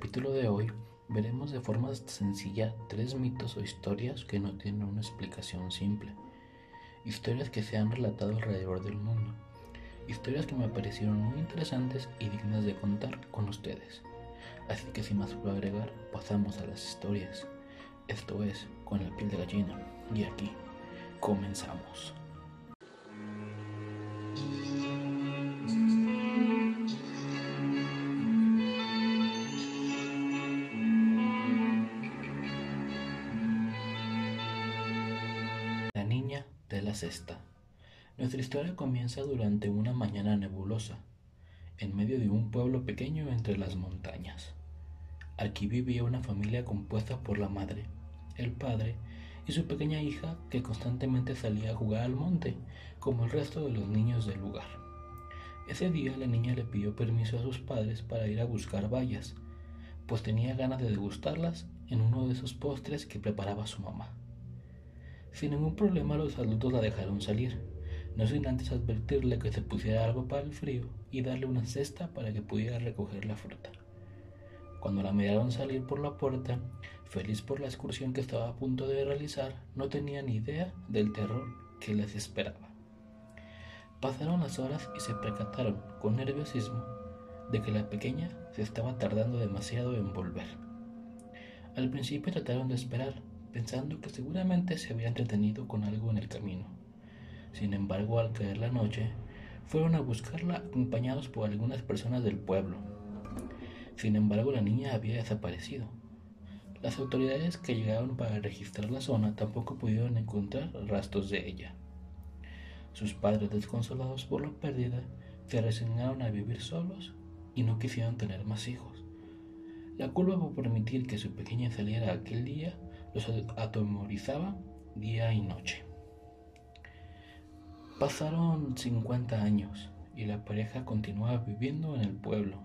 capítulo de hoy veremos de forma sencilla tres mitos o historias que no tienen una explicación simple. Historias que se han relatado alrededor del mundo. Historias que me parecieron muy interesantes y dignas de contar con ustedes. Así que sin más por agregar, pasamos a las historias. Esto es con la piel de gallina. Y aquí comenzamos. Cesta. Nuestra historia comienza durante una mañana nebulosa, en medio de un pueblo pequeño entre las montañas. Aquí vivía una familia compuesta por la madre, el padre y su pequeña hija que constantemente salía a jugar al monte, como el resto de los niños del lugar. Ese día la niña le pidió permiso a sus padres para ir a buscar bayas, pues tenía ganas de degustarlas en uno de esos postres que preparaba su mamá. Sin ningún problema los adultos la dejaron salir, no sin antes advertirle que se pusiera algo para el frío y darle una cesta para que pudiera recoger la fruta. Cuando la miraron salir por la puerta, feliz por la excursión que estaba a punto de realizar, no tenía ni idea del terror que les esperaba. Pasaron las horas y se percataron, con nerviosismo, de que la pequeña se estaba tardando demasiado en volver. Al principio trataron de esperar, pensando que seguramente se había entretenido con algo en el camino. Sin embargo, al caer la noche, fueron a buscarla acompañados por algunas personas del pueblo. Sin embargo, la niña había desaparecido. Las autoridades que llegaron para registrar la zona tampoco pudieron encontrar rastros de ella. Sus padres, desconsolados por la pérdida, se resignaron a vivir solos y no quisieron tener más hijos. La culpa por permitir que su pequeña saliera aquel día los atemorizaba día y noche. Pasaron 50 años y la pareja continuaba viviendo en el pueblo.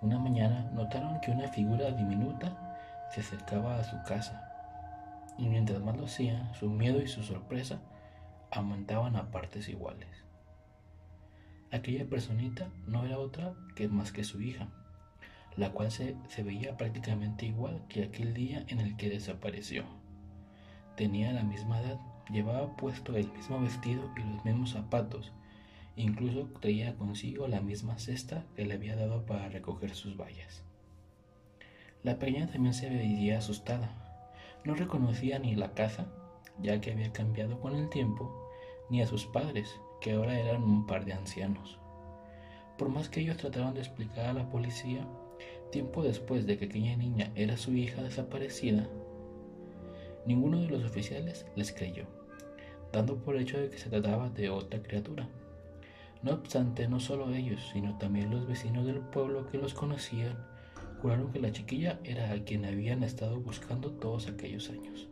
Una mañana notaron que una figura diminuta se acercaba a su casa y mientras más lo hacía, su miedo y su sorpresa aumentaban a partes iguales. Aquella personita no era otra que más que su hija, la cual se, veía prácticamente igual que aquel día en el que desapareció. Tenía la misma edad, llevaba puesto el mismo vestido y los mismos zapatos, incluso traía consigo la misma cesta que le había dado para recoger sus vallas. La pequeña también se veía asustada. No reconocía ni la casa, ya que había cambiado con el tiempo, ni a sus padres, que ahora eran un par de ancianos. Por más que ellos trataron de explicar a la policía, Tiempo después de que aquella niña era su hija desaparecida, ninguno de los oficiales les creyó, dando por hecho de que se trataba de otra criatura. No obstante, no solo ellos, sino también los vecinos del pueblo que los conocían, juraron que la chiquilla era a quien habían estado buscando todos aquellos años.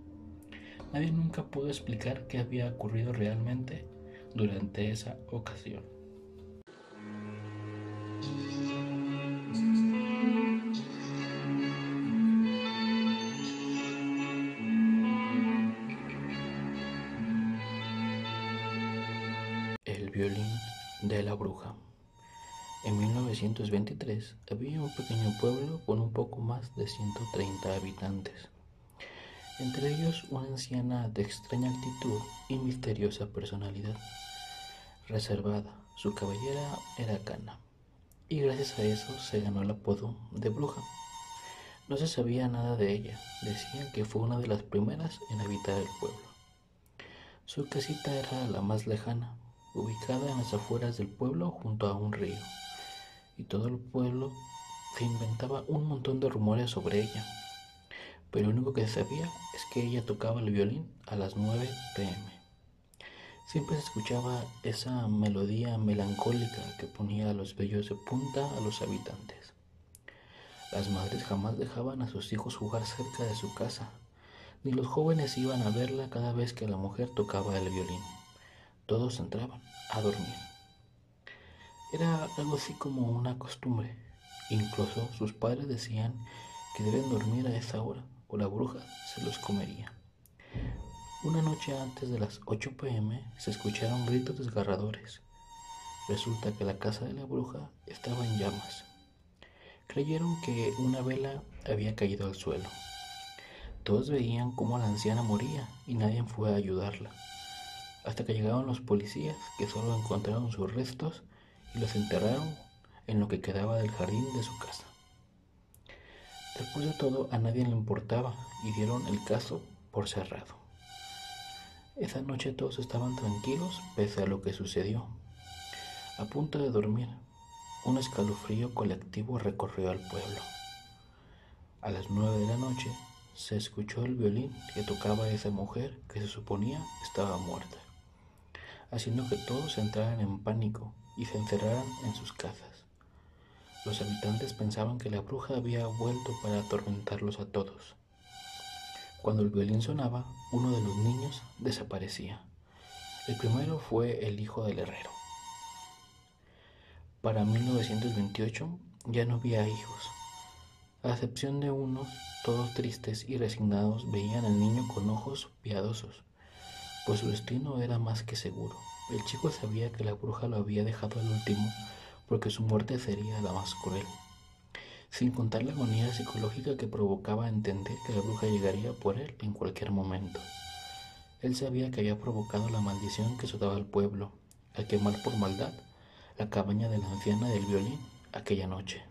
Nadie nunca pudo explicar qué había ocurrido realmente durante esa ocasión. De la bruja. En 1923 había un pequeño pueblo con un poco más de 130 habitantes, entre ellos una anciana de extraña actitud y misteriosa personalidad. Reservada, su cabellera era cana, y gracias a eso se ganó el apodo de bruja. No se sabía nada de ella, decían que fue una de las primeras en habitar el pueblo. Su casita era la más lejana, ubicada en las afueras del pueblo junto a un río, y todo el pueblo se inventaba un montón de rumores sobre ella. Pero lo único que sabía es que ella tocaba el violín a las 9 pm. Siempre se escuchaba esa melodía melancólica que ponía los vellos de punta a los habitantes. Las madres jamás dejaban a sus hijos jugar cerca de su casa, ni los jóvenes iban a verla cada vez que la mujer tocaba el violín todos entraban a dormir. Era algo así como una costumbre. Incluso sus padres decían que deben dormir a esa hora o la bruja se los comería. Una noche antes de las 8 pm se escucharon gritos desgarradores. Resulta que la casa de la bruja estaba en llamas. Creyeron que una vela había caído al suelo. Todos veían cómo la anciana moría y nadie fue a ayudarla, hasta que llegaron los policías que solo encontraron sus restos y los enterraron en lo que quedaba del jardín de su casa. Después de todo, a nadie le importaba y dieron el caso por cerrado. Esa noche todos estaban tranquilos pese a lo que sucedió. A punto de dormir, un escalofrío colectivo recorrió al pueblo. A las nueve de la noche se escuchó el violín que tocaba esa mujer que se suponía estaba muerta, haciendo que todos entraran en pánico y se encerraran en sus casas. Los habitantes pensaban que la bruja había vuelto para atormentarlos a todos. Cuando el violín sonaba, uno de los niños desaparecía. El primero fue el hijo del herrero. Para 1928 ya no había hijos. A excepción de unos, todos tristes y resignados veían al niño con ojos piadosos, pues su destino era más que seguro. El chico sabía que la bruja lo había dejado al último porque su muerte sería la más cruel, sin contar la agonía psicológica que provocaba entender que la bruja llegaría por él en cualquier momento. Él sabía que había provocado la maldición que azotaba al pueblo, al quemar por maldad la cabaña de la anciana del violín aquella noche.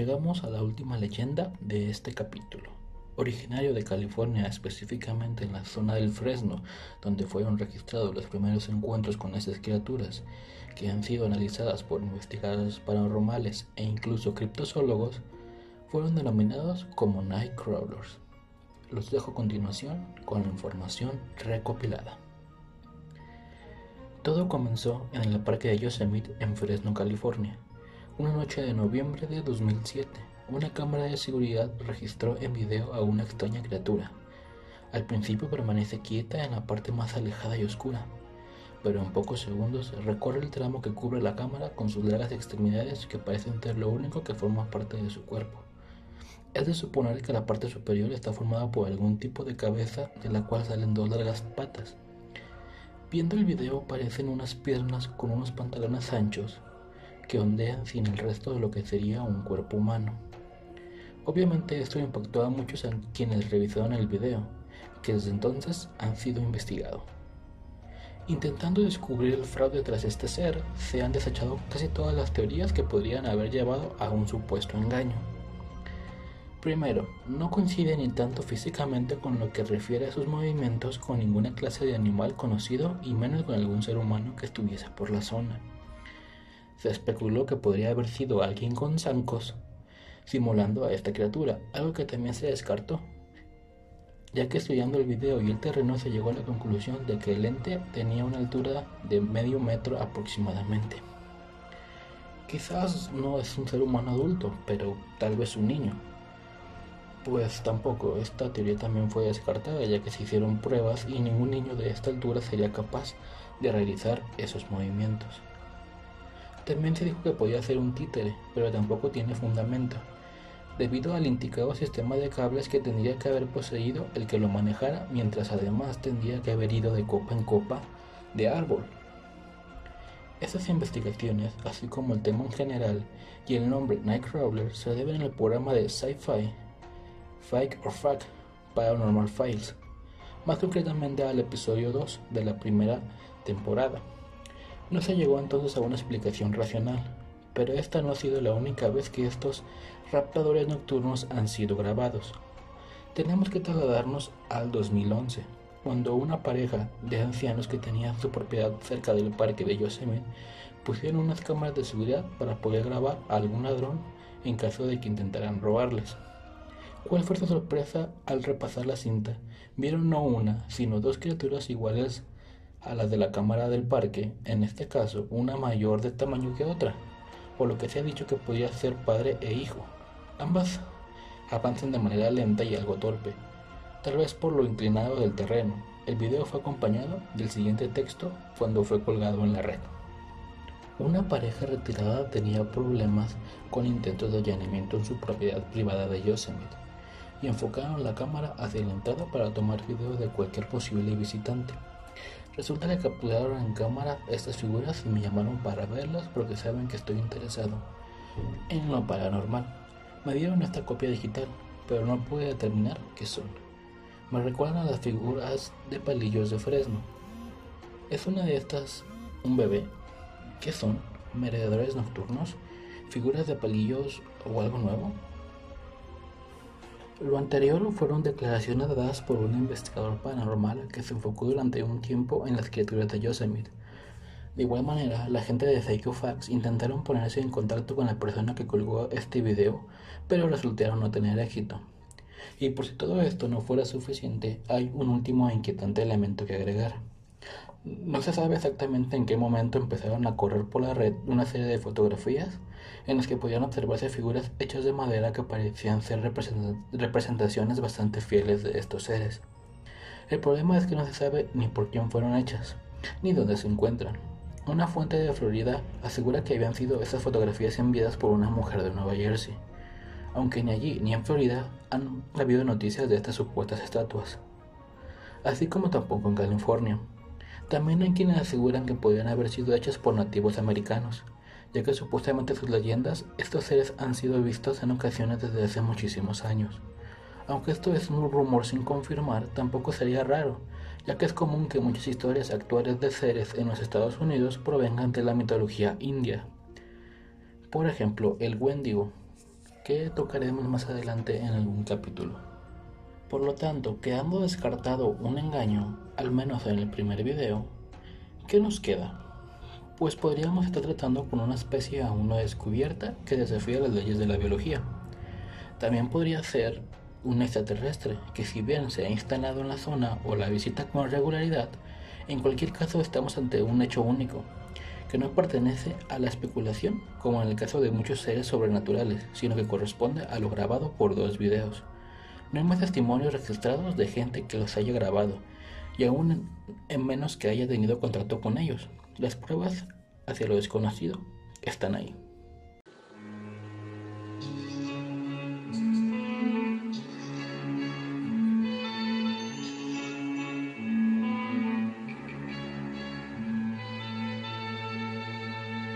Llegamos a la última leyenda de este capítulo. Originario de California, específicamente en la zona del Fresno, donde fueron registrados los primeros encuentros con estas criaturas, que han sido analizadas por investigadores paranormales e incluso criptozoólogos, fueron denominados como Nightcrawlers. Los dejo a continuación con la información recopilada. Todo comenzó en el parque de Yosemite en Fresno, California una noche de noviembre de 2007, una cámara de seguridad registró en video a una extraña criatura. Al principio permanece quieta en la parte más alejada y oscura, pero en pocos segundos recorre el tramo que cubre la cámara con sus largas extremidades que parecen ser lo único que forma parte de su cuerpo. Es de suponer que la parte superior está formada por algún tipo de cabeza de la cual salen dos largas patas. Viendo el video parecen unas piernas con unos pantalones anchos que ondean sin el resto de lo que sería un cuerpo humano. Obviamente esto impactó a muchos a quienes revisaron el video, que desde entonces han sido investigados. Intentando descubrir el fraude tras este ser, se han desechado casi todas las teorías que podrían haber llevado a un supuesto engaño. Primero, no coincide ni tanto físicamente con lo que refiere a sus movimientos con ninguna clase de animal conocido y menos con algún ser humano que estuviese por la zona. Se especuló que podría haber sido alguien con zancos simulando a esta criatura, algo que también se descartó, ya que estudiando el video y el terreno se llegó a la conclusión de que el ente tenía una altura de medio metro aproximadamente. Quizás no es un ser humano adulto, pero tal vez un niño. Pues tampoco, esta teoría también fue descartada ya que se hicieron pruebas y ningún niño de esta altura sería capaz de realizar esos movimientos. También se dijo que podía ser un títere, pero tampoco tiene fundamento, debido al indicado sistema de cables que tendría que haber poseído el que lo manejara, mientras además tendría que haber ido de copa en copa de árbol. Estas investigaciones, así como el tema en general y el nombre Nightcrawler, se deben al programa de sci-fi Fake or Fact Paranormal Files, más concretamente al episodio 2 de la primera temporada. No se llegó entonces a una explicación racional, pero esta no ha sido la única vez que estos raptadores nocturnos han sido grabados. Tenemos que trasladarnos al 2011, cuando una pareja de ancianos que tenían su propiedad cerca del parque de Yosemite pusieron unas cámaras de seguridad para poder grabar a algún ladrón en caso de que intentaran robarles. ¿Cuál fue su sorpresa al repasar la cinta? Vieron no una, sino dos criaturas iguales a las de la cámara del parque, en este caso una mayor de tamaño que otra, por lo que se ha dicho que podía ser padre e hijo. Ambas avanzan de manera lenta y algo torpe, tal vez por lo inclinado del terreno. El video fue acompañado del siguiente texto cuando fue colgado en la red. Una pareja retirada tenía problemas con intentos de allanamiento en su propiedad privada de Yosemite y enfocaron la cámara hacia la entrada para tomar video de cualquier posible visitante. Resulta que capturaron en cámara estas figuras y me llamaron para verlas porque saben que estoy interesado en lo paranormal. Me dieron esta copia digital, pero no pude determinar qué son. Me recuerdan a las figuras de palillos de Fresno. ¿Es una de estas un bebé? ¿Qué son? ¿Meredadores nocturnos? ¿Figuras de palillos o algo nuevo? Lo anterior fueron declaraciones dadas por un investigador paranormal que se enfocó durante un tiempo en las criaturas de Yosemite. De igual manera, la gente de Psycho Facts intentaron ponerse en contacto con la persona que colgó este video, pero resultaron no tener éxito. Y por si todo esto no fuera suficiente, hay un último e inquietante elemento que agregar. No se sabe exactamente en qué momento empezaron a correr por la red una serie de fotografías en las que podían observarse figuras hechas de madera que parecían ser representaciones bastante fieles de estos seres. El problema es que no se sabe ni por quién fueron hechas, ni dónde se encuentran. Una fuente de Florida asegura que habían sido esas fotografías enviadas por una mujer de Nueva Jersey, aunque ni allí ni en Florida han habido noticias de estas supuestas estatuas, así como tampoco en California. También hay quienes aseguran que podrían haber sido hechas por nativos americanos, ya que supuestamente sus leyendas, estos seres han sido vistos en ocasiones desde hace muchísimos años. Aunque esto es un rumor sin confirmar, tampoco sería raro, ya que es común que muchas historias actuales de seres en los Estados Unidos provengan de la mitología india. Por ejemplo, el Wendigo, que tocaremos más adelante en algún capítulo. Por lo tanto, quedando descartado un engaño, al menos en el primer video, ¿qué nos queda? Pues podríamos estar tratando con una especie aún no descubierta que desafía las leyes de la biología. También podría ser un extraterrestre que si bien se ha instalado en la zona o la visita con regularidad, en cualquier caso estamos ante un hecho único, que no pertenece a la especulación como en el caso de muchos seres sobrenaturales, sino que corresponde a lo grabado por dos videos. No hay más testimonios registrados de gente que los haya grabado, y aún en menos que haya tenido contacto con ellos. Las pruebas hacia lo desconocido están ahí.